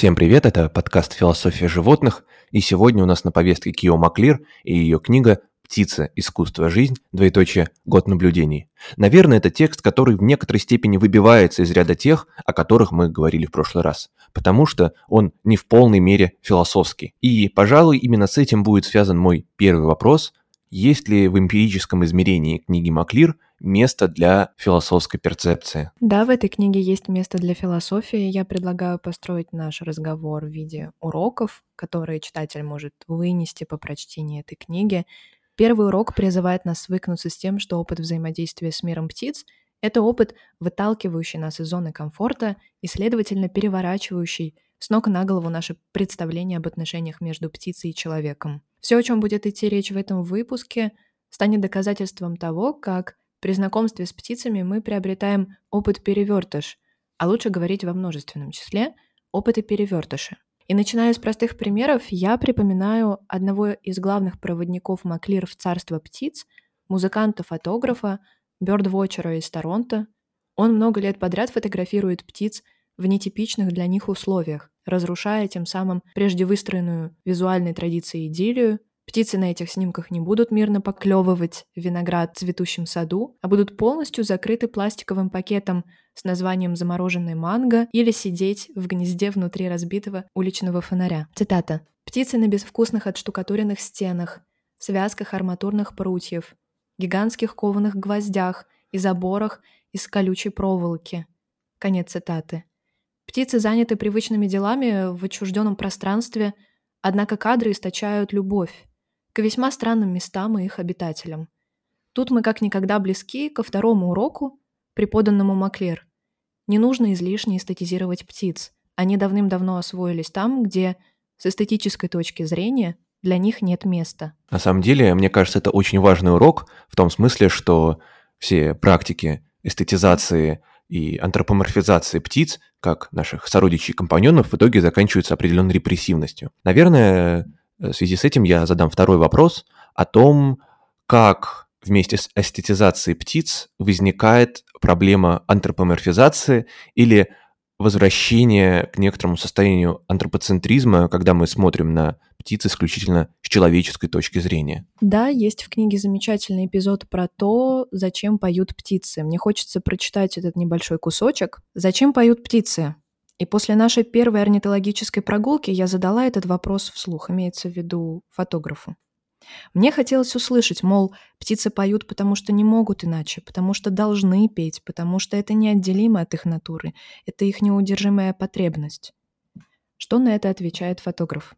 Всем привет, это подкаст «Философия животных», и сегодня у нас на повестке Кио Маклир и ее книга «Птица. Искусство. Жизнь. Двоеточие. Год наблюдений». Наверное, это текст, который в некоторой степени выбивается из ряда тех, о которых мы говорили в прошлый раз, потому что он не в полной мере философский. И, пожалуй, именно с этим будет связан мой первый вопрос. Есть ли в эмпирическом измерении книги Маклир – место для философской перцепции. Да, в этой книге есть место для философии. Я предлагаю построить наш разговор в виде уроков, которые читатель может вынести по прочтении этой книги. Первый урок призывает нас свыкнуться с тем, что опыт взаимодействия с миром птиц — это опыт, выталкивающий нас из зоны комфорта и, следовательно, переворачивающий с ног на голову наше представление об отношениях между птицей и человеком. Все, о чем будет идти речь в этом выпуске, станет доказательством того, как при знакомстве с птицами мы приобретаем опыт перевертыш, а лучше говорить во множественном числе опыты перевертыши. И начиная с простых примеров, я припоминаю одного из главных проводников Маклир в царство птиц, музыканта-фотографа, бёрдвотчера из Торонто. Он много лет подряд фотографирует птиц в нетипичных для них условиях, разрушая тем самым прежде выстроенную визуальной традицией идиллию, Птицы на этих снимках не будут мирно поклевывать виноград в цветущем саду, а будут полностью закрыты пластиковым пакетом с названием «замороженный манго» или сидеть в гнезде внутри разбитого уличного фонаря. Цитата. «Птицы на безвкусных отштукатуренных стенах, связках арматурных прутьев, гигантских кованых гвоздях и заборах из колючей проволоки». Конец цитаты. Птицы заняты привычными делами в отчужденном пространстве, однако кадры источают любовь к весьма странным местам и их обитателям. Тут мы как никогда близки ко второму уроку, преподанному Маклер. Не нужно излишне эстетизировать птиц. Они давным-давно освоились там, где с эстетической точки зрения для них нет места. На самом деле, мне кажется, это очень важный урок в том смысле, что все практики эстетизации и антропоморфизации птиц, как наших сородичей и компаньонов, в итоге заканчиваются определенной репрессивностью. Наверное, в связи с этим я задам второй вопрос о том, как вместе с эстетизацией птиц возникает проблема антропоморфизации или возвращения к некоторому состоянию антропоцентризма, когда мы смотрим на птиц исключительно с человеческой точки зрения. Да, есть в книге замечательный эпизод про то, зачем поют птицы. Мне хочется прочитать этот небольшой кусочек. Зачем поют птицы? И после нашей первой орнитологической прогулки я задала этот вопрос вслух, имеется в виду фотографу. Мне хотелось услышать, мол, птицы поют, потому что не могут иначе, потому что должны петь, потому что это неотделимо от их натуры, это их неудержимая потребность. Что на это отвечает фотограф?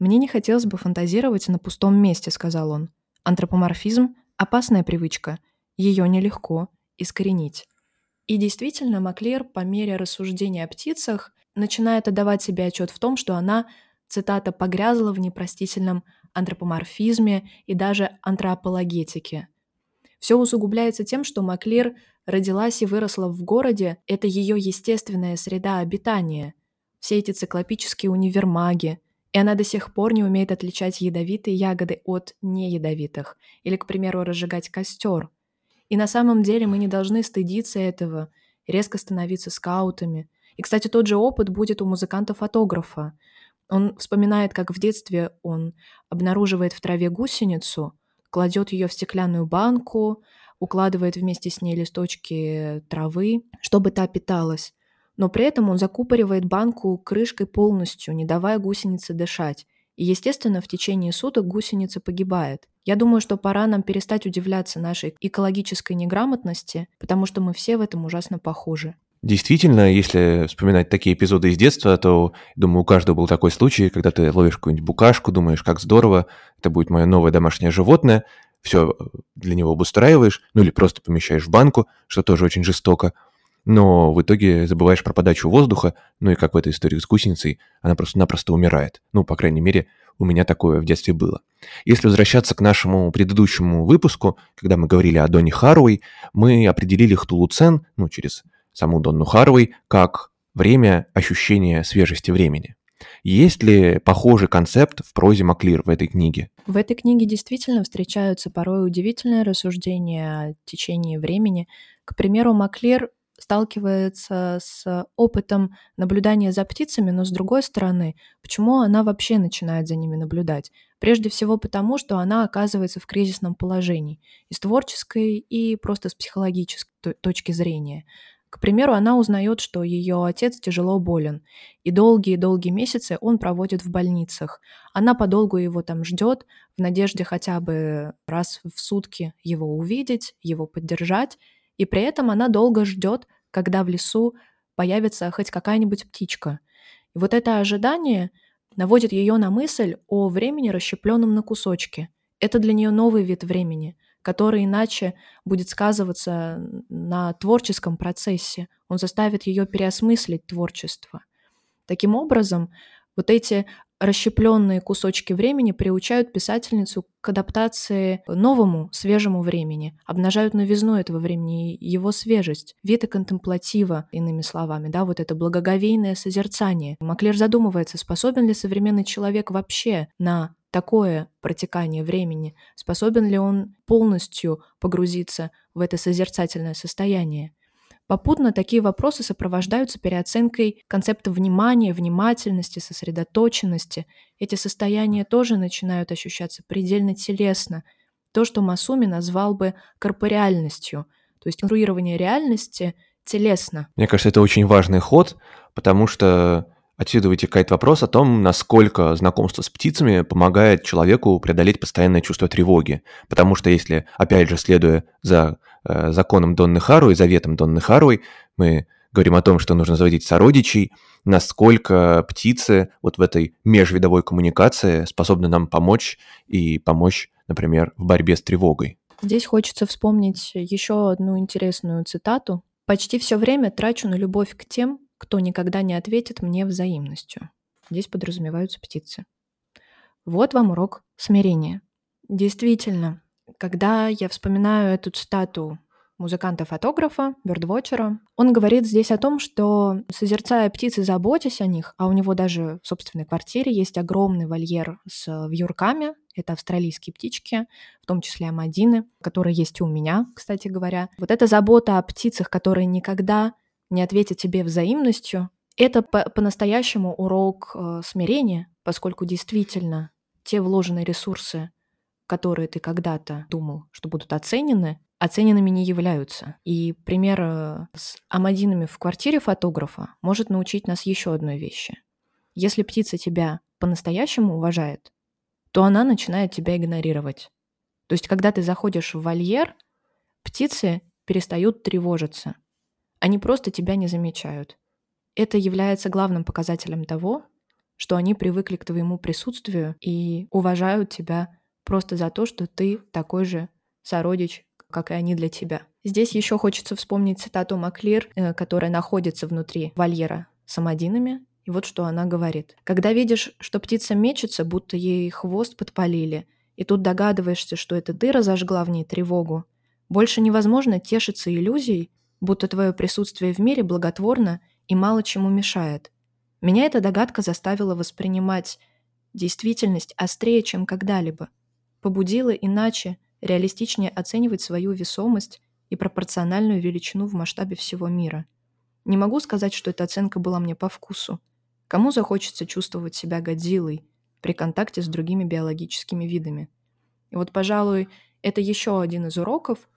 «Мне не хотелось бы фантазировать на пустом месте», — сказал он. «Антропоморфизм — опасная привычка. Ее нелегко искоренить». И действительно, Маклер по мере рассуждения о птицах начинает отдавать себе отчет в том, что она, цитата, «погрязла в непростительном антропоморфизме и даже антропологетике». Все усугубляется тем, что Маклер родилась и выросла в городе, это ее естественная среда обитания. Все эти циклопические универмаги, и она до сих пор не умеет отличать ядовитые ягоды от неядовитых, или, к примеру, разжигать костер – и на самом деле мы не должны стыдиться этого, резко становиться скаутами. И, кстати, тот же опыт будет у музыканта-фотографа. Он вспоминает, как в детстве он обнаруживает в траве гусеницу, кладет ее в стеклянную банку, укладывает вместе с ней листочки травы, чтобы та питалась. Но при этом он закупоривает банку крышкой полностью, не давая гусенице дышать. И, естественно, в течение суток гусеница погибает. Я думаю, что пора нам перестать удивляться нашей экологической неграмотности, потому что мы все в этом ужасно похожи. Действительно, если вспоминать такие эпизоды из детства, то, думаю, у каждого был такой случай, когда ты ловишь какую-нибудь букашку, думаешь, как здорово, это будет мое новое домашнее животное, все для него обустраиваешь, ну или просто помещаешь в банку, что тоже очень жестоко, но в итоге забываешь про подачу воздуха, ну и как в этой истории с гусеницей, она просто-напросто умирает. Ну, по крайней мере, у меня такое в детстве было. Если возвращаться к нашему предыдущему выпуску, когда мы говорили о Доне Харуэй, мы определили Хтулуцен, ну, через саму Донну Харуэй, как время ощущения свежести времени. Есть ли похожий концепт в прозе Маклир в этой книге? В этой книге действительно встречаются порой удивительные рассуждения о течении времени. К примеру, Маклир сталкивается с опытом наблюдания за птицами, но с другой стороны, почему она вообще начинает за ними наблюдать? Прежде всего потому, что она оказывается в кризисном положении и с творческой, и просто с психологической точки зрения. К примеру, она узнает, что ее отец тяжело болен, и долгие-долгие месяцы он проводит в больницах. Она подолгу его там ждет, в надежде хотя бы раз в сутки его увидеть, его поддержать, и при этом она долго ждет, когда в лесу появится хоть какая-нибудь птичка. И вот это ожидание наводит ее на мысль о времени, расщепленном на кусочки. Это для нее новый вид времени — который иначе будет сказываться на творческом процессе. Он заставит ее переосмыслить творчество. Таким образом, вот эти расщепленные кусочки времени приучают писательницу к адаптации новому, свежему времени, обнажают новизну этого времени, его свежесть, вид и иными словами, да, вот это благоговейное созерцание. Маклер задумывается, способен ли современный человек вообще на такое протекание времени, способен ли он полностью погрузиться в это созерцательное состояние. Попутно такие вопросы сопровождаются переоценкой концепта внимания, внимательности, сосредоточенности. Эти состояния тоже начинают ощущаться предельно телесно. То, что Масуми назвал бы корпореальностью, то есть конструирование реальности телесно. Мне кажется, это очень важный ход, потому что Отсюда вытекает вопрос о том, насколько знакомство с птицами помогает человеку преодолеть постоянное чувство тревоги. Потому что если, опять же, следуя за э, законом Донны Хару и заветом Донны Харуй, мы говорим о том, что нужно заводить сородичей, насколько птицы вот в этой межвидовой коммуникации способны нам помочь и помочь, например, в борьбе с тревогой. Здесь хочется вспомнить еще одну интересную цитату. «Почти все время трачу на любовь к тем, кто никогда не ответит мне взаимностью. Здесь подразумеваются птицы. Вот вам урок смирения. Действительно, когда я вспоминаю эту цитату музыканта-фотографа, бёрдвотчера, он говорит здесь о том, что, созерцая птиц и заботясь о них, а у него даже в собственной квартире есть огромный вольер с вьюрками, это австралийские птички, в том числе амадины, которые есть и у меня, кстати говоря. Вот эта забота о птицах, которые никогда не ответит тебе взаимностью, это по-настоящему урок э, смирения, поскольку действительно те вложенные ресурсы, которые ты когда-то думал, что будут оценены, оцененными не являются. И пример э, с амадинами в квартире фотографа может научить нас еще одной вещи. Если птица тебя по-настоящему уважает, то она начинает тебя игнорировать. То есть, когда ты заходишь в вольер, птицы перестают тревожиться – они просто тебя не замечают. Это является главным показателем того, что они привыкли к твоему присутствию и уважают тебя просто за то, что ты такой же сородич, как и они для тебя. Здесь еще хочется вспомнить цитату Маклир, э, которая находится внутри вольера с амадинами. И вот что она говорит. «Когда видишь, что птица мечется, будто ей хвост подпалили, и тут догадываешься, что это ты разожгла в ней тревогу, больше невозможно тешиться иллюзией, будто твое присутствие в мире благотворно и мало чему мешает. Меня эта догадка заставила воспринимать действительность острее, чем когда-либо, побудила иначе, реалистичнее оценивать свою весомость и пропорциональную величину в масштабе всего мира. Не могу сказать, что эта оценка была мне по вкусу. Кому захочется чувствовать себя Годзиллой при контакте с другими биологическими видами? И вот, пожалуй, это еще один из уроков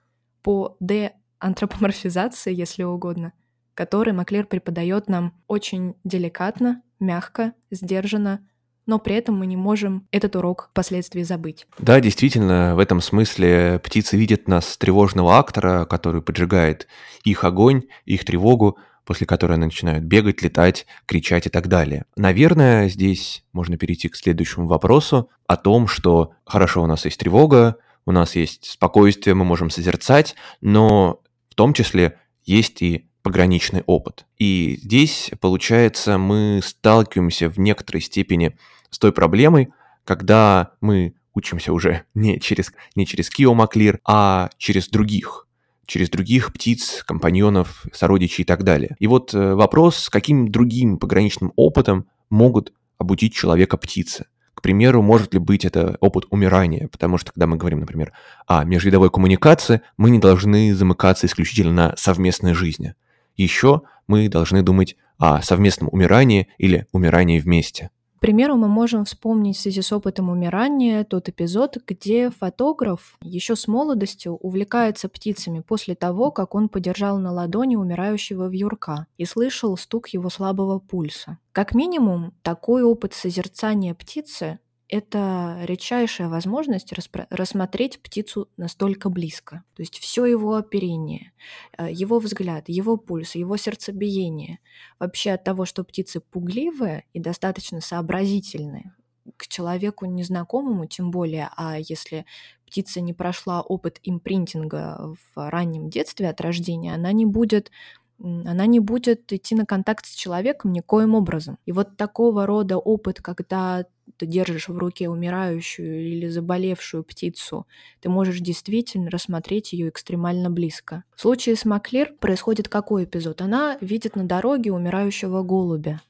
по Д антропоморфизации, если угодно, который Маклер преподает нам очень деликатно, мягко, сдержанно, но при этом мы не можем этот урок впоследствии забыть. Да, действительно, в этом смысле птицы видят нас тревожного актора, который поджигает их огонь, их тревогу, после которой они начинают бегать, летать, кричать и так далее. Наверное, здесь можно перейти к следующему вопросу о том, что хорошо, у нас есть тревога, у нас есть спокойствие, мы можем созерцать, но в том числе есть и пограничный опыт. И здесь, получается, мы сталкиваемся в некоторой степени с той проблемой, когда мы учимся уже не через, не через Кио Маклир, а через других, через других птиц, компаньонов, сородичей и так далее. И вот э, вопрос, каким другим пограничным опытом могут обучить человека птицы примеру, может ли быть это опыт умирания, потому что когда мы говорим, например, о межвидовой коммуникации, мы не должны замыкаться исключительно на совместной жизни. еще мы должны думать о совместном умирании или умирании вместе. Примеру, мы можем вспомнить в связи с опытом умирания тот эпизод, где фотограф еще с молодостью увлекается птицами после того, как он подержал на ладони умирающего вьюрка и слышал стук его слабого пульса. Как минимум, такой опыт созерцания птицы это редчайшая возможность рассмотреть птицу настолько близко. То есть все его оперение, э, его взгляд, его пульс, его сердцебиение. Вообще от того, что птицы пугливые и достаточно сообразительные, к человеку незнакомому, тем более, а если птица не прошла опыт импринтинга в раннем детстве от рождения, она не будет она не будет идти на контакт с человеком никоим образом. И вот такого рода опыт, когда ты держишь в руке умирающую или заболевшую птицу, ты можешь действительно рассмотреть ее экстремально близко. В случае с Маклир происходит какой эпизод? Она видит на дороге умирающего голубя.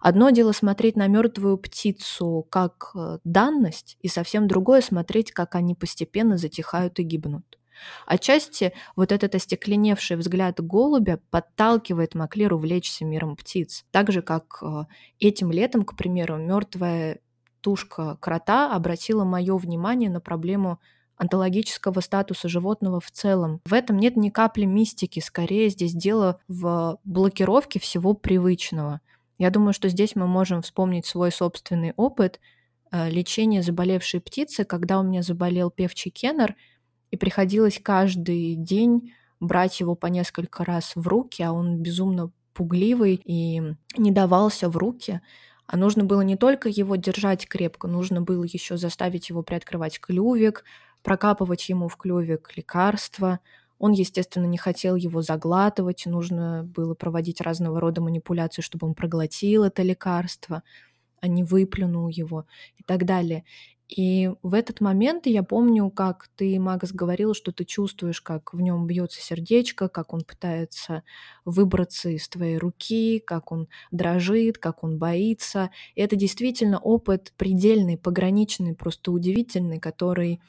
Одно дело смотреть на мертвую птицу как э, данность, и совсем другое смотреть, как они постепенно затихают и гибнут. Отчасти вот этот остекленевший взгляд голубя подталкивает Маклеру влечься миром птиц. Так же, как э, этим летом, к примеру, мертвая тушка крота обратила мое внимание на проблему онтологического статуса животного в целом. В этом нет ни капли мистики, скорее здесь дело в блокировке всего привычного. Я думаю, что здесь мы можем вспомнить свой собственный опыт э, лечения заболевшей птицы, когда у меня заболел певчий кеннер – и приходилось каждый день брать его по несколько раз в руки, а он безумно пугливый и не давался в руки. А нужно было не только его держать крепко, нужно было еще заставить его приоткрывать клювик, прокапывать ему в клювик лекарства. Он, естественно, не хотел его заглатывать, нужно было проводить разного рода манипуляции, чтобы он проглотил это лекарство, а не выплюнул его и так далее. И в этот момент я помню, как ты, Магас, говорил, что ты чувствуешь, как в нем бьется сердечко, как он пытается выбраться из твоей руки, как он дрожит, как он боится. И это действительно опыт предельный, пограничный, просто удивительный, который,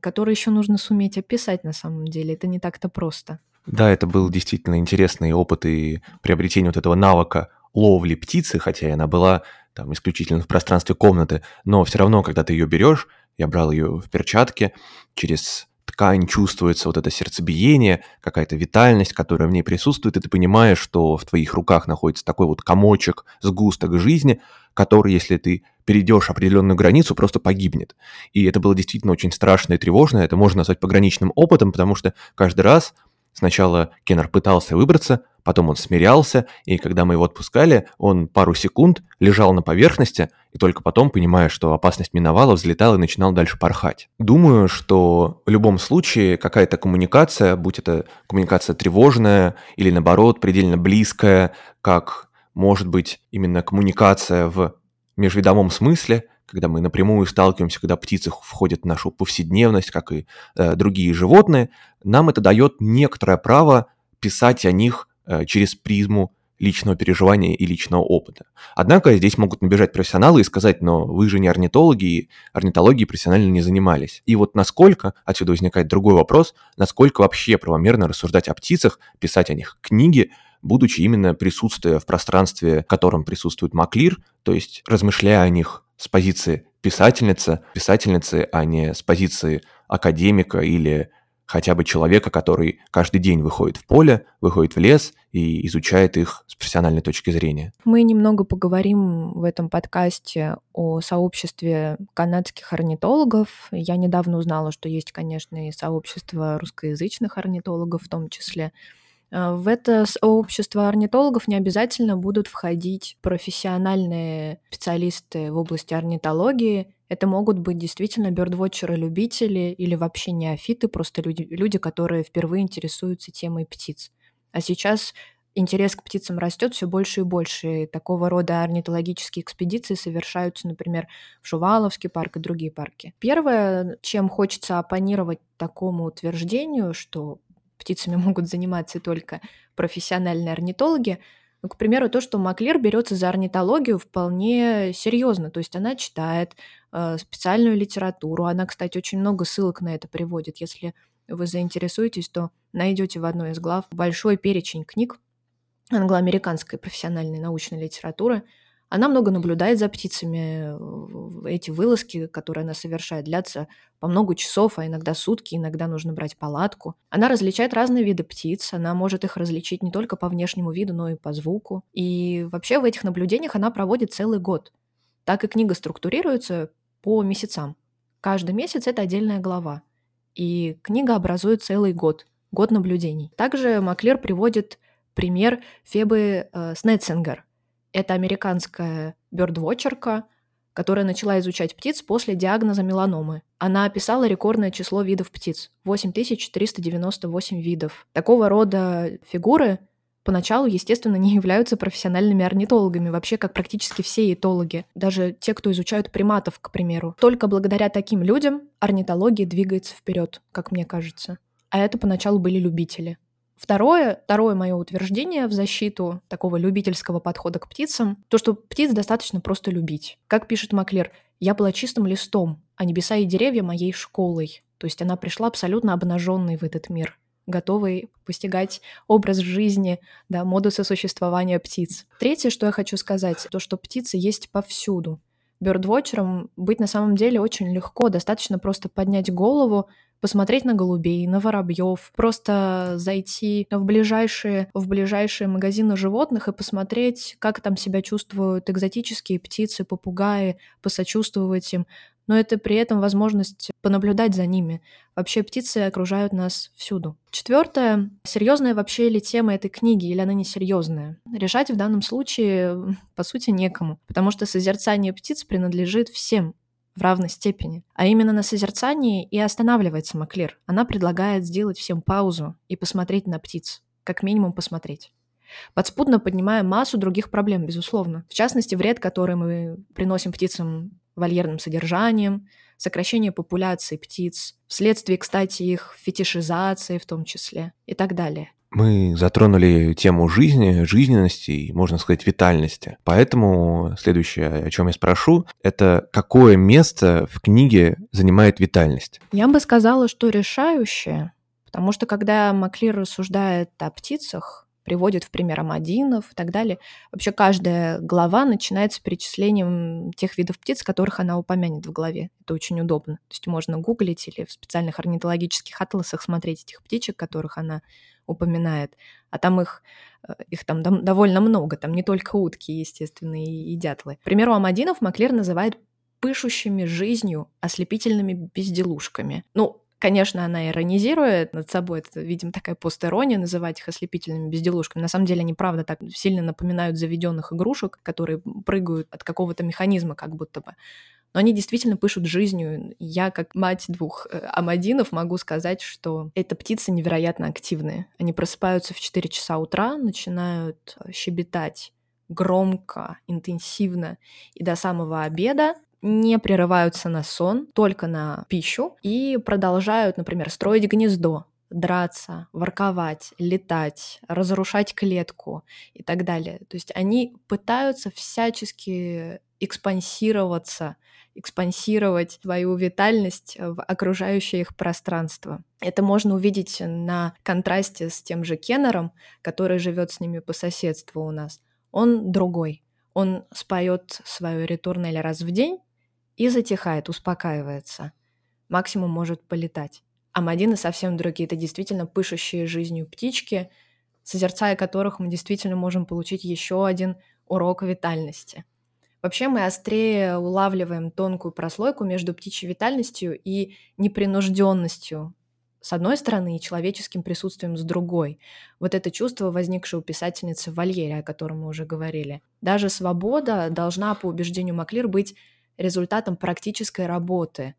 который еще нужно суметь описать на самом деле. Это не так-то просто. Да, это был действительно интересный опыт и приобретение вот этого навыка ловли птицы, хотя она была там исключительно в пространстве комнаты, но все равно, когда ты ее берешь, я брал ее в перчатке, через ткань чувствуется вот это сердцебиение, какая-то витальность, которая в ней присутствует, и ты понимаешь, что в твоих руках находится такой вот комочек, сгусток жизни, который, если ты перейдешь определенную границу, просто погибнет. И это было действительно очень страшно и тревожно, это можно назвать пограничным опытом, потому что каждый раз Сначала Кеннер пытался выбраться, потом он смирялся, и когда мы его отпускали, он пару секунд лежал на поверхности, и только потом, понимая, что опасность миновала, взлетал и начинал дальше порхать. Думаю, что в любом случае какая-то коммуникация, будь это коммуникация тревожная или наоборот предельно близкая, как может быть именно коммуникация в межвидовом смысле, когда мы напрямую сталкиваемся, когда птицы входят в нашу повседневность, как и э, другие животные, нам это дает некоторое право писать о них э, через призму личного переживания и личного опыта. Однако здесь могут набежать профессионалы и сказать, но вы же не орнитологи, и орнитологией профессионально не занимались. И вот насколько, отсюда возникает другой вопрос, насколько вообще правомерно рассуждать о птицах, писать о них книги, будучи именно присутствуя в пространстве, в котором присутствует Маклир, то есть размышляя о них с позиции писательницы, писательницы, а не с позиции академика или хотя бы человека, который каждый день выходит в поле, выходит в лес и изучает их с профессиональной точки зрения. Мы немного поговорим в этом подкасте о сообществе канадских орнитологов. Я недавно узнала, что есть, конечно, и сообщество русскоязычных орнитологов в том числе. Э, в это сообщество орнитологов не обязательно будут входить профессиональные специалисты в области орнитологии. Это могут быть действительно бёрдвотчеры-любители или вообще неофиты, просто люди, люди, которые впервые интересуются темой птиц. А сейчас интерес к птицам растет все больше и больше. И такого рода орнитологические экспедиции совершаются, например, в Шуваловский парк и другие парки. Первое, чем хочется оппонировать такому утверждению, что птицами могут заниматься только профессиональные орнитологи. Ну, к примеру, то, что Маклер берется за орнитологию вполне серьезно, то есть она читает э, специальную литературу. Она, кстати, очень много ссылок на это приводит. Если вы заинтересуетесь, то найдете в одной из глав большой перечень книг, англоамериканской профессиональной научной литературы. Она много наблюдает за птицами. Эти вылазки, которые она совершает, длятся по много часов, а иногда сутки, иногда нужно брать палатку. Она различает разные виды птиц, она может их различить не только по внешнему виду, но и по звуку. И вообще в этих наблюдениях она проводит целый год. Так и книга структурируется по месяцам. Каждый месяц это отдельная глава. И книга образует целый год, год наблюдений. Также Маклер приводит пример Фебы э, Снетцингер – это американская бёрдвотчерка, которая начала изучать птиц после диагноза меланомы. Она описала рекордное число видов птиц – 8398 видов. Такого рода фигуры поначалу, естественно, не являются профессиональными орнитологами, вообще как практически все этологи, даже те, кто изучают приматов, к примеру. Только благодаря таким людям орнитология двигается вперед, как мне кажется. А это поначалу были любители. Второе, второе мое утверждение в защиту такого любительского подхода к птицам, то, что птиц достаточно просто любить. Как пишет Маклер, я была чистым листом, а небеса и деревья моей школой. То есть она пришла абсолютно обнаженной в этот мир, готовой постигать образ жизни, да, модусы существования птиц. Третье, что я хочу сказать, то, что птицы есть повсюду. Бёрдвотчером быть на самом деле очень легко, достаточно просто поднять голову, посмотреть на голубей, на воробьев, просто зайти в ближайшие, в ближайшие магазины животных и посмотреть, как там себя чувствуют экзотические птицы, попугаи, посочувствовать им. Но это при этом возможность понаблюдать за ними. Вообще птицы окружают нас всюду. Четвертое. Серьезная вообще ли тема этой книги, или она несерьезная? Решать в данном случае, по сути, некому, потому что созерцание птиц принадлежит всем, в равной степени. А именно на созерцании и останавливается Маклир. Она предлагает сделать всем паузу и посмотреть на птиц. Как минимум посмотреть. Подспудно поднимая массу других проблем, безусловно. В частности, вред, который мы приносим птицам вольерным содержанием, сокращение популяции птиц, вследствие, кстати, их фетишизации в том числе и так далее. Мы затронули тему жизни, жизненности и, можно сказать, витальности. Поэтому следующее, о чем я спрошу, это какое место в книге занимает витальность? Я бы сказала, что решающее, потому что когда Маклир рассуждает о птицах, приводит в пример амадинов и так далее. Вообще каждая глава начинается перечислением тех видов птиц, которых она упомянет в главе. Это очень удобно. То есть можно гуглить или в специальных орнитологических атласах смотреть этих птичек, которых она упоминает, а там их, э, их там довольно много, там не только утки, естественно, и, и дятлы. К примеру, Амадинов Маклер называет пышущими жизнью ослепительными безделушками. Ну, Конечно, она иронизирует над собой, это, видимо, такая постерония называть их ослепительными безделушками. На самом деле они, правда, так сильно напоминают заведенных игрушек, которые прыгают от какого-то механизма как будто бы но они действительно пышут жизнью. Я, как мать двух э, амадинов, могу сказать, что это птицы невероятно активные. Они просыпаются в 4 часа утра, начинают э, щебетать громко, интенсивно и до самого обеда не прерываются на сон, только на пищу и продолжают, например, строить гнездо, драться, ворковать, летать, разрушать клетку и так далее. То есть они пытаются всячески экспансироваться, экспансировать свою витальность в окружающее их пространство. Это можно увидеть на контрасте с тем же Кеннером, который живет с ними по соседству у нас. Он другой. Он споет свою ретурнель раз в день и затихает, успокаивается. Максимум может полетать. А Мадины совсем другие. Это действительно пышущие жизнью птички, созерцая которых мы действительно можем получить еще один урок витальности. Вообще мы острее улавливаем тонкую прослойку между птичьей витальностью и непринужденностью с одной стороны и человеческим присутствием с другой. Вот это чувство, возникшее у писательницы в о котором мы уже говорили. Даже свобода должна, по убеждению Маклир, быть результатом практической работы,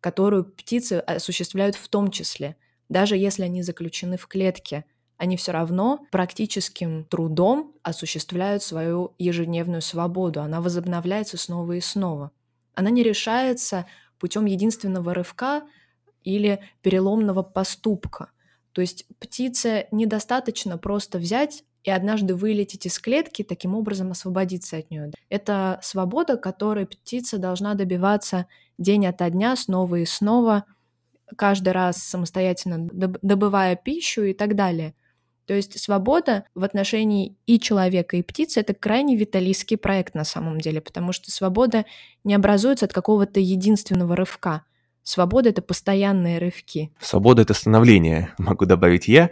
которую птицы осуществляют в том числе, даже если они заключены в клетке – они все равно практическим трудом осуществляют свою ежедневную свободу. Она возобновляется снова и снова. Она не решается путем единственного рывка или переломного поступка. То есть птице недостаточно просто взять и однажды вылететь из клетки, таким образом освободиться от нее. Это свобода, которой птица должна добиваться день ото дня, снова и снова, каждый раз самостоятельно добывая пищу и так далее – То есть свобода в отношении и человека, и птицы — это крайне виталийский проект на самом деле, потому что свобода не образуется от какого-то единственного рывка. Свобода — это постоянные рывки. Свобода — это становление, могу добавить я.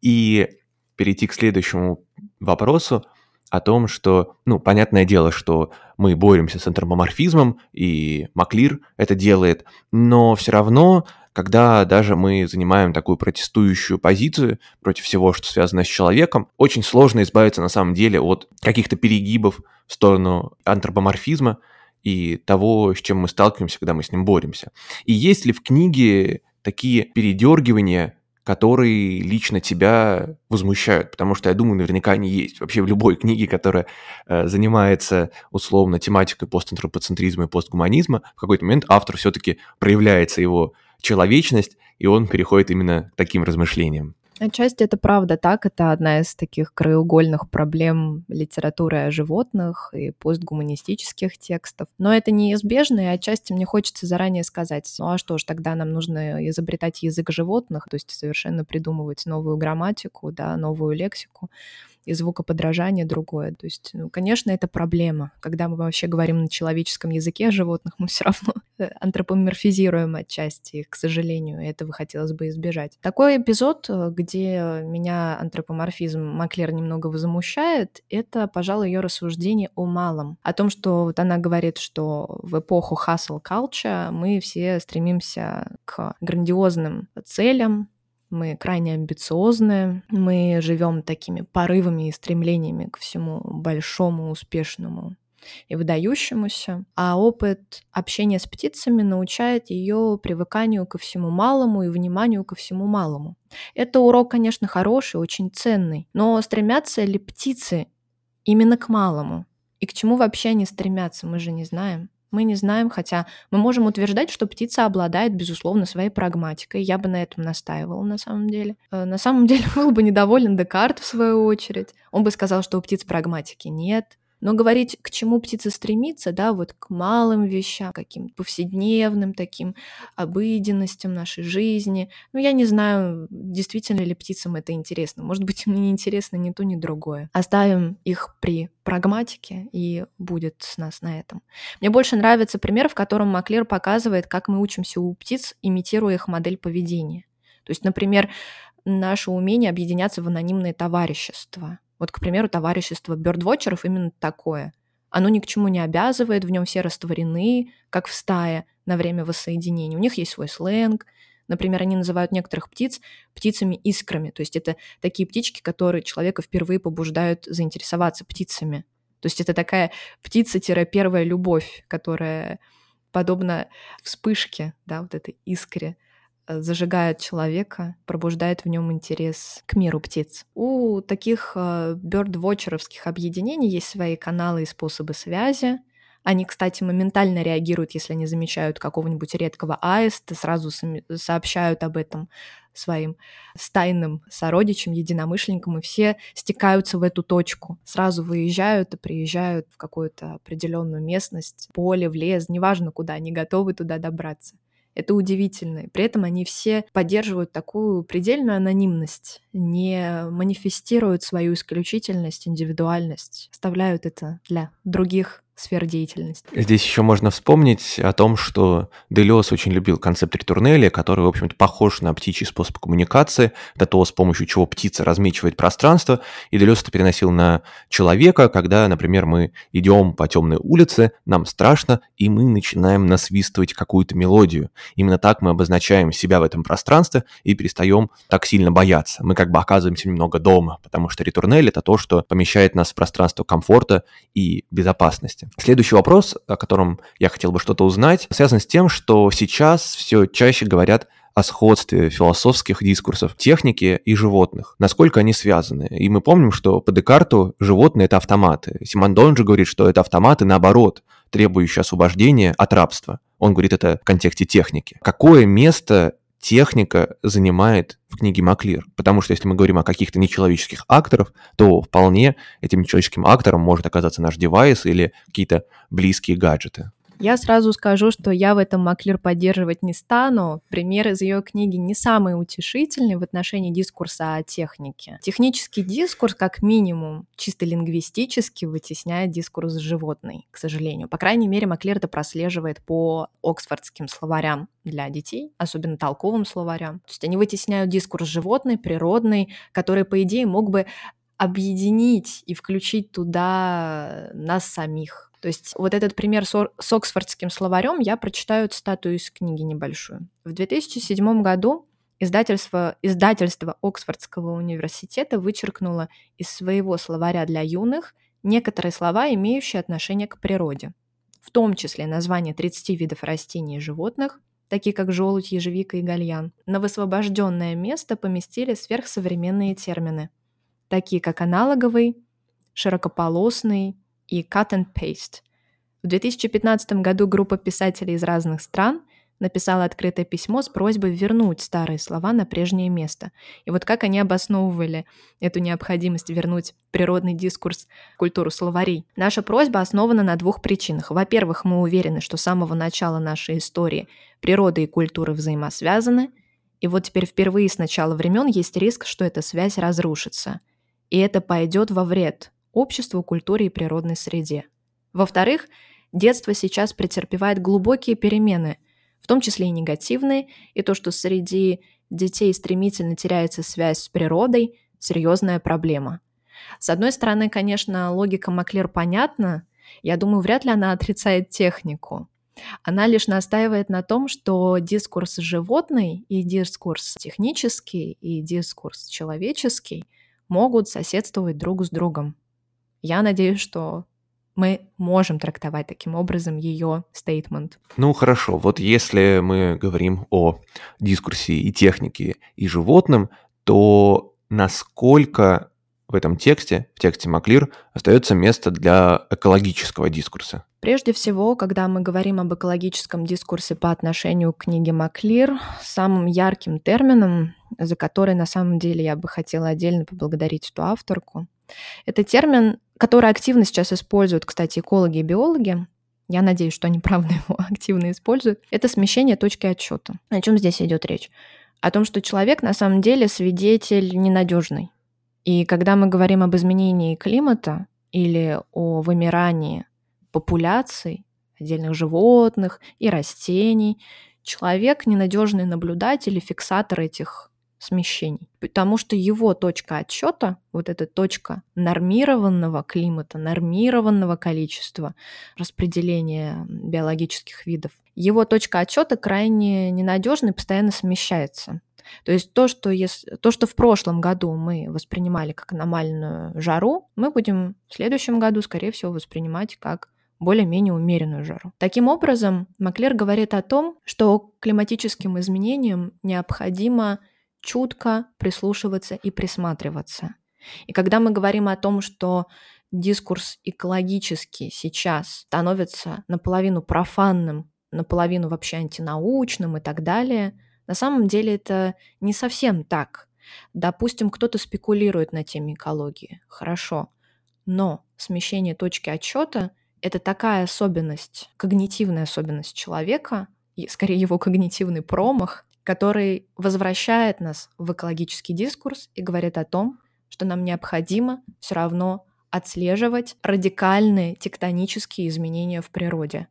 И перейти к следующему вопросу о том, что, ну, понятное дело, что мы боремся с антропоморфизмом, и Маклир это делает, но все равно когда даже мы занимаем такую протестующую позицию против всего, что связано с человеком, очень сложно избавиться на самом деле от каких-то перегибов в сторону антропоморфизма и того, с чем мы сталкиваемся, когда мы с ним боремся. И есть ли в книге такие передергивания, которые лично тебя возмущают, потому что я думаю, наверняка они есть. Вообще в любой книге, которая э, занимается условно тематикой постантропоцентризма и постгуманизма, в какой-то момент автор все-таки проявляется его человечность, и он переходит именно к таким размышлениям. Отчасти это правда так, это одна из таких краеугольных проблем литературы о животных и постгуманистических текстов. Но это неизбежно, и отчасти мне хочется заранее сказать, ну а что ж, тогда нам нужно изобретать язык животных, то есть совершенно придумывать новую грамматику, да, новую лексику и звукоподражание другое. То есть, ну, конечно, это проблема. Когда мы вообще говорим на человеческом языке о животных, мы все равно э, антропоморфизируем отчасти к сожалению. Этого хотелось бы избежать. Такой эпизод, э, где меня антропоморфизм Маклер немного возмущает, это, пожалуй, ее рассуждение о малом. О том, что вот она говорит, что в эпоху hustle culture мы все стремимся к грандиозным целям, мы крайне амбициозны, мы живем такими порывами и стремлениями к всему большому, успешному и выдающемуся, а опыт общения с птицами научает ее привыканию ко всему малому и вниманию ко всему малому. Это урок, конечно, хороший, очень ценный, но стремятся ли птицы именно к малому? И к чему вообще они стремятся, мы же не знаем. Мы не знаем, хотя мы можем утверждать, что птица обладает, безусловно, своей прагматикой. Я бы на этом настаивала, на самом деле. Э, на самом деле был бы недоволен Декарт, в свою очередь. Он бы сказал, что у птиц прагматики нет. Но говорить, к чему птица стремится, да, вот к малым вещам, каким повседневным таким обыденностям нашей жизни. Ну, я не знаю, действительно ли птицам это интересно. Может быть, мне не интересно ни то, ни другое. Оставим их при прагматике, и будет с нас на этом. Мне больше нравится пример, в котором Маклер показывает, как мы учимся у птиц, имитируя их модель поведения. То есть, например, наше умение объединяться в анонимные товарищества – вот, к примеру, товарищество бёрдвотчеров именно такое. Оно ни к чему не обязывает, в нем все растворены, как в стае на время воссоединения. У них есть свой сленг. Например, они называют некоторых птиц птицами-искрами. То есть это такие птички, которые человека впервые побуждают заинтересоваться птицами. То есть это такая птица-первая любовь, которая подобно вспышке, да, вот этой искре, зажигает человека, пробуждает в нем интерес к миру птиц. У таких э, бёрдвотчеровских объединений есть свои каналы и способы связи. Они, кстати, моментально реагируют, если они замечают какого-нибудь редкого аиста, сразу сообщают об этом своим стайным сородичам, единомышленникам, и все стекаются в эту точку. Сразу выезжают и приезжают в какую-то определенную местность, поле, в лес, неважно куда, они готовы туда добраться. Это удивительно. При этом они все поддерживают такую предельную анонимность, не манифестируют свою исключительность, индивидуальность, оставляют это для других сфер деятельности. Здесь еще можно вспомнить о том, что Делес очень любил концепт ретурнеля, который, в общем-то, похож на птичий способ коммуникации, до того, с помощью чего птица размечивает пространство, и Делес это переносил на человека, когда, например, мы идем по темной улице, нам страшно, и мы начинаем насвистывать какую-то мелодию. Именно так мы обозначаем себя в этом пространстве и перестаем так сильно бояться. Мы как бы оказываемся немного дома, потому что ретурнель — это то, что помещает нас в пространство комфорта и безопасности области. Следующий вопрос, о котором я хотел бы что-то узнать, связан с тем, что сейчас все чаще говорят о сходстве философских дискурсов техники и животных, насколько они связаны. И мы помним, что по Декарту животные — это автоматы. Симондон же говорит, что это автоматы, наоборот, требующие освобождения от рабства. Он говорит это в контексте техники. Какое место техника занимает в книге Маклир. Потому что если мы говорим о каких-то нечеловеческих акторах, то вполне этим нечеловеческим актором может оказаться наш девайс или какие-то близкие гаджеты. Я сразу скажу, что я в этом Маклир поддерживать не стану. Пример из ее книги не самый утешительный в отношении дискурса о технике. Технический дискурс, как минимум, чисто лингвистически вытесняет дискурс животный, к сожалению. По крайней мере, Маклир это прослеживает по оксфордским словарям для детей, особенно толковым словарям. То есть они вытесняют дискурс животный, природный, который, по идее, мог бы объединить и включить туда нас самих. То есть вот этот пример с Оксфордским словарем я прочитаю статую из книги небольшую. В 2007 году издательство, издательство Оксфордского университета вычеркнуло из своего словаря для юных некоторые слова, имеющие отношение к природе, в том числе название 30 видов растений и животных, такие как желудь, ежевика и гальян. На высвобожденное место поместили сверхсовременные термины – такие как аналоговый, широкополосный и cut and paste. В 2015 году группа писателей из разных стран написала открытое письмо с просьбой вернуть старые слова на прежнее место. И вот как они обосновывали эту необходимость вернуть природный дискурс, культуру словарей. Наша просьба основана на двух причинах. Во-первых, мы уверены, что с самого начала нашей истории природа и культура взаимосвязаны, и вот теперь впервые с начала времен есть риск, что эта связь разрушится – и это пойдет во вред обществу, культуре и природной среде. Во-вторых, детство сейчас претерпевает глубокие перемены, в том числе и негативные, и то, что среди детей стремительно теряется связь с природой, серьезная проблема. С одной стороны, конечно, логика Маклер понятна. Я думаю, вряд ли она отрицает технику. Она лишь настаивает на том, что дискурс животный и дискурс технический и дискурс человеческий – могут соседствовать друг с другом. Я надеюсь, что мы можем трактовать таким образом ее стейтмент. Ну хорошо, вот если мы говорим о дискурсе и технике и животном, то насколько в этом тексте, в тексте Маклир, остается место для экологического дискурса? Прежде всего, когда мы говорим об экологическом дискурсе по отношению к книге Маклир, самым ярким термином, за который на самом деле я бы хотела отдельно поблагодарить эту авторку, это термин, который активно сейчас используют, кстати, экологи и биологи, я надеюсь, что они правда его активно используют, это смещение точки отсчета. О чем здесь идет речь? О том, что человек на самом деле свидетель ненадежный. И когда мы говорим об изменении климата или о вымирании популяций отдельных животных и растений, человек ненадежный наблюдатель и фиксатор этих смещений, потому что его точка отсчета, вот эта точка нормированного климата, нормированного количества распределения биологических видов, его точка отсчета крайне ненадежна и постоянно смещается. То есть то что, если, то, что в прошлом году мы воспринимали как аномальную жару, мы будем в следующем году, скорее всего, воспринимать как более-менее умеренную жару. Таким образом, Маклер говорит о том, что климатическим изменениям необходимо чутко прислушиваться и присматриваться. И когда мы говорим о том, что дискурс экологический сейчас становится наполовину профанным, наполовину вообще антинаучным и так далее – на самом деле это не совсем так. Допустим, кто-то спекулирует на теме экологии. Хорошо. Но смещение точки отчета — это такая особенность, когнитивная особенность человека, скорее его когнитивный промах, который возвращает нас в экологический дискурс и говорит о том, что нам необходимо все равно отслеживать радикальные тектонические изменения в природе.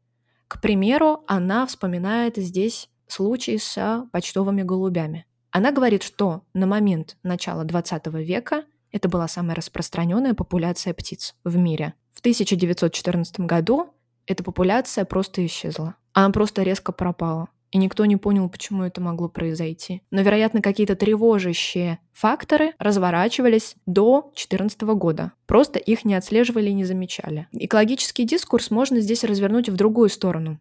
К примеру, она вспоминает здесь случай с почтовыми голубями. Она говорит, что на момент начала 20 века это была самая распространенная популяция птиц в мире. В 1914 году эта популяция просто исчезла. Она просто резко пропала. И никто не понял, почему это могло произойти. Но, вероятно, какие-то тревожащие факторы разворачивались до 2014 года. Просто их не отслеживали и не замечали. Экологический дискурс можно здесь развернуть в другую сторону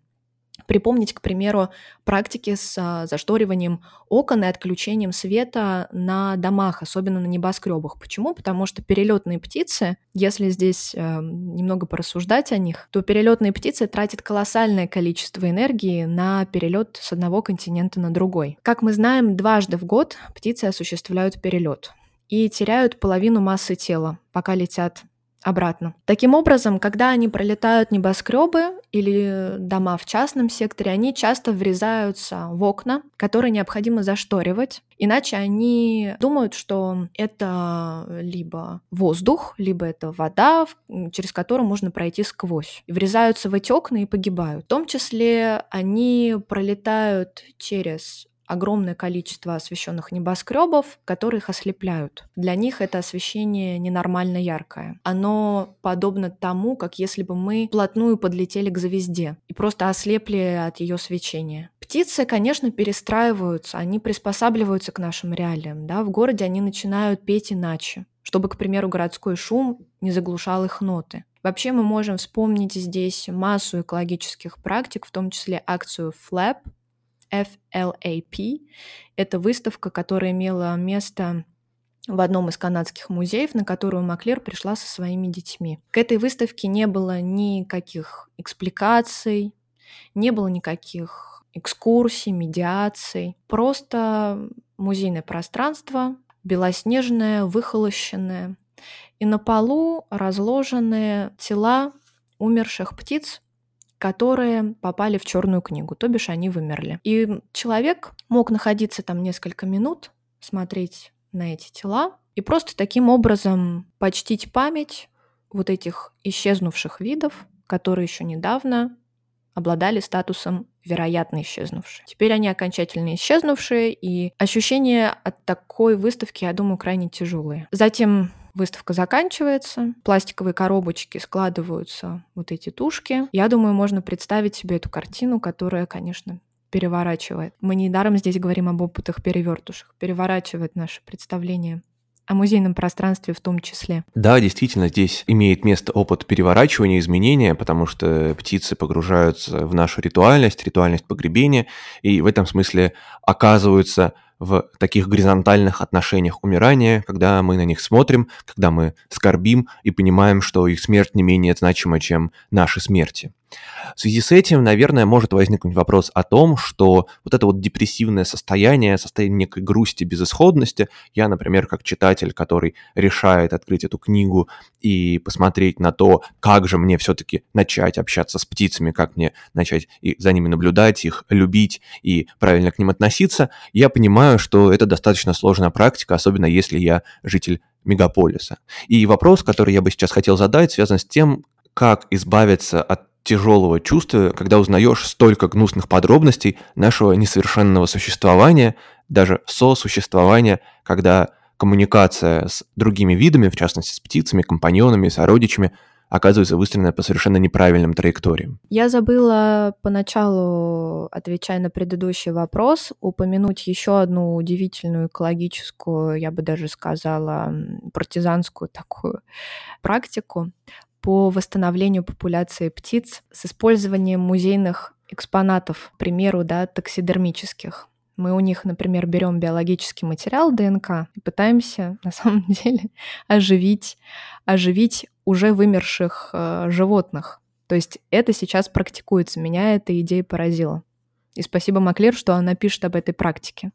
припомнить, к примеру, практики с а, зашториванием окон и отключением света на домах, особенно на небоскребах. Почему? Потому что перелетные птицы, если здесь э, немного порассуждать о них, то перелетные птицы тратят колоссальное количество энергии на перелет с одного континента на другой. Как мы знаем, дважды в год птицы осуществляют перелет и теряют половину массы тела, пока летят обратно. Таким образом, когда они пролетают небоскребы или дома в частном секторе, они часто врезаются в окна, которые необходимо зашторивать, иначе они думают, что это либо воздух, либо это вода, через которую можно пройти сквозь. И врезаются в эти окна и погибают. В том числе они пролетают через огромное количество освещенных небоскребов, которые их ослепляют. Для них это освещение ненормально яркое. Оно подобно тому, как если бы мы плотную подлетели к звезде и просто ослепли от ее свечения. Птицы, конечно, перестраиваются, они приспосабливаются к нашим реалиям. Да? В городе они начинают петь иначе, чтобы, к примеру, городской шум не заглушал их ноты. Вообще мы можем вспомнить здесь массу экологических практик, в том числе акцию FLAP, FLAP. Это выставка, которая имела место в одном из канадских музеев, на которую Маклер пришла со своими детьми. К этой выставке не было никаких экспликаций, не было никаких экскурсий, медиаций. Просто музейное пространство, белоснежное, выхолощенное. И на полу разложены тела умерших птиц, которые попали в черную книгу, то бишь они вымерли. И человек мог находиться там несколько минут, смотреть на эти тела и просто таким образом почтить память вот этих исчезнувших видов, которые еще недавно обладали статусом вероятно исчезнувшие. Теперь они окончательно исчезнувшие, и ощущения от такой выставки, я думаю, крайне тяжелые. Затем Выставка заканчивается, пластиковые коробочки складываются, вот эти тушки. Я думаю, можно представить себе эту картину, которая, конечно, переворачивает. Мы недаром здесь говорим об опытах перевертушек. Переворачивает наше представление о музейном пространстве в том числе. Да, действительно, здесь имеет место опыт переворачивания, изменения, потому что птицы погружаются в нашу ритуальность, ритуальность погребения, и в этом смысле оказываются в таких горизонтальных отношениях умирания, когда мы на них смотрим, когда мы скорбим и понимаем, что их смерть не менее значима, чем наши смерти. В связи с этим, наверное, может возникнуть вопрос о том, что вот это вот депрессивное состояние, состояние некой грусти, безысходности, я, например, как читатель, который решает открыть эту книгу и посмотреть на то, как же мне все-таки начать общаться с птицами, как мне начать и за ними наблюдать, их любить и правильно к ним относиться, я понимаю, что это достаточно сложная практика, особенно если я житель мегаполиса. И вопрос, который я бы сейчас хотел задать, связан с тем, как избавиться от тяжелого чувства, когда узнаешь столько гнусных подробностей нашего несовершенного существования, даже сосуществования, когда коммуникация с другими видами, в частности с птицами, компаньонами, сородичами, оказывается выстроена по совершенно неправильным траекториям. Я забыла поначалу, отвечая на предыдущий вопрос, упомянуть еще одну удивительную экологическую, я бы даже сказала, партизанскую такую практику по восстановлению популяции птиц с использованием музейных экспонатов, к примеру, да, таксидермических. Мы у них, например, берем биологический материал ДНК и пытаемся на самом деле оживить, оживить уже вымерших э, животных. То есть это сейчас практикуется. Меня эта идея поразила. И спасибо Маклер, что она пишет об этой практике.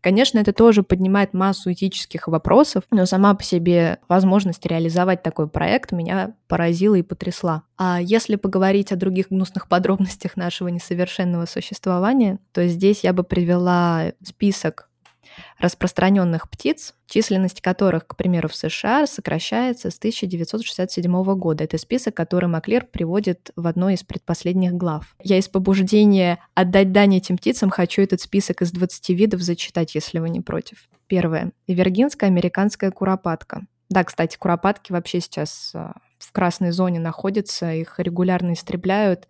Конечно, это тоже поднимает массу этических вопросов, но сама по себе возможность реализовать такой проект меня поразила и потрясла. А если поговорить о других гнусных подробностях нашего несовершенного существования, то здесь я бы привела список распространенных птиц, численность которых, к примеру, в США сокращается с 1967 года. Это список, который Маклер приводит в одной из предпоследних глав. Я из побуждения отдать дань этим птицам хочу этот список из 20 видов зачитать, если вы не против. Первое. Виргинская американская куропатка. Да, кстати, куропатки вообще сейчас а, в красной зоне находятся, их регулярно истребляют,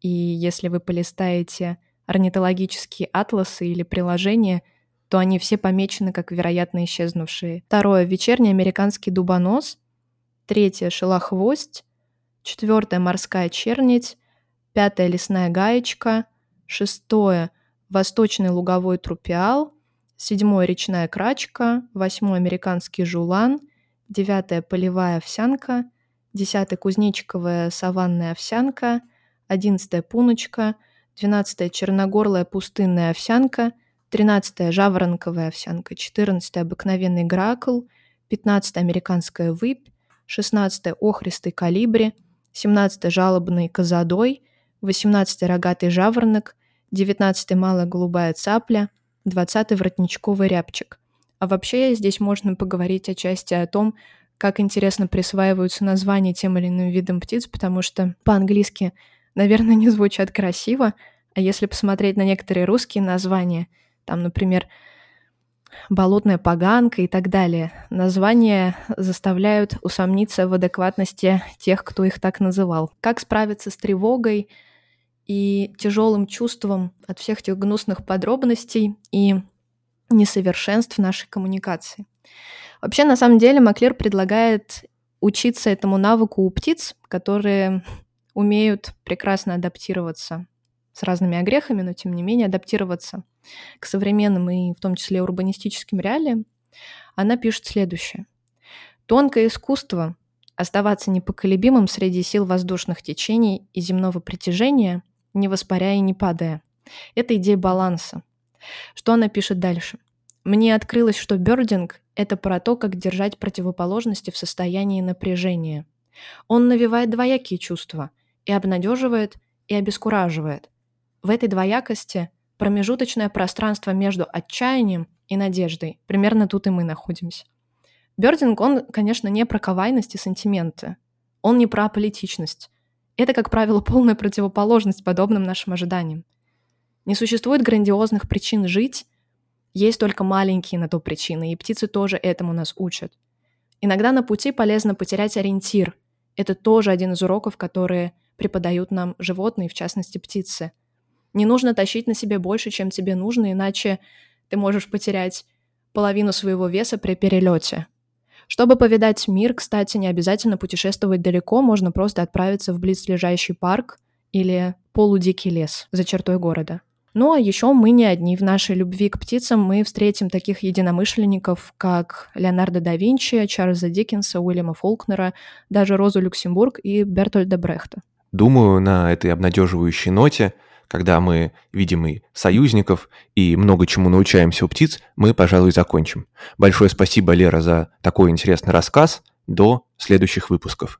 и если вы полистаете орнитологические атласы или приложения – то они все помечены как вероятно исчезнувшие. Второе — вечерний американский дубонос. Третье — шелохвость. Четвертое — морская чернить. Пятое — лесная гаечка. Шестое — восточный луговой трупиал. Седьмое — речная крачка. Восьмое — американский жулан. Девятое — полевая овсянка. Десятое — кузнечиковая саванная овсянка. Одиннадцатое — пуночка. Двенадцатое — черногорлая пустынная овсянка — 13 жаворонковая овсянка, 14 обыкновенный гракл, 15 американская выпь, 16 охристый калибри, 17 жалобный козадой, 18 рогатый жаворонок, 19 малая голубая цапля, 20 воротничковый рябчик. А вообще здесь можно поговорить отчасти о том, как интересно присваиваются названия тем или иным видам птиц, потому что по-английски, наверное, не звучат красиво, а если посмотреть на некоторые русские названия, там, например, болотная поганка и так далее, названия заставляют усомниться в адекватности тех, кто их так называл. Как справиться с тревогой и тяжелым чувством от всех этих гнусных подробностей и несовершенств нашей коммуникации. Вообще, на самом деле, Маклер предлагает учиться этому навыку у птиц, которые умеют прекрасно адаптироваться с разными огрехами, но тем не менее адаптироваться к современным и в том числе урбанистическим реалиям. Она пишет следующее. Тонкое искусство оставаться непоколебимым среди сил воздушных течений и земного притяжения, не воспаряя и не падая. Это идея баланса. Что она пишет дальше? Мне открылось, что бёрдинг — это про то, как держать противоположности в состоянии напряжения. Он навевает двоякие чувства и обнадеживает, и обескураживает. В этой двоякости промежуточное пространство между отчаянием и надеждой. Примерно тут и мы находимся. Бёрдинг, он, конечно, не про кавайность и сантименты. Он не про политичность. Это, как правило, полная противоположность подобным нашим ожиданиям. Не существует грандиозных причин жить, есть только маленькие на то причины, и птицы тоже этому нас учат. Иногда на пути полезно потерять ориентир. Это тоже один из уроков, которые преподают нам животные, в частности птицы. Не нужно тащить на себе больше, чем тебе нужно, иначе ты можешь потерять половину своего веса при перелете. Чтобы повидать мир, кстати, не обязательно путешествовать далеко, можно просто отправиться в близлежащий парк или полудикий лес за чертой города. Ну а еще мы не одни. В нашей любви к птицам мы встретим таких единомышленников, как Леонардо да Винчи, Чарльза Диккенса, Уильяма Фолкнера, даже Розу Люксембург и Бертольда Брехта. Думаю, на этой обнадеживающей ноте, когда мы видим и союзников, и много чему научаемся у птиц, мы, пожалуй, закончим. Большое спасибо, Лера, за такой интересный рассказ. До следующих выпусков.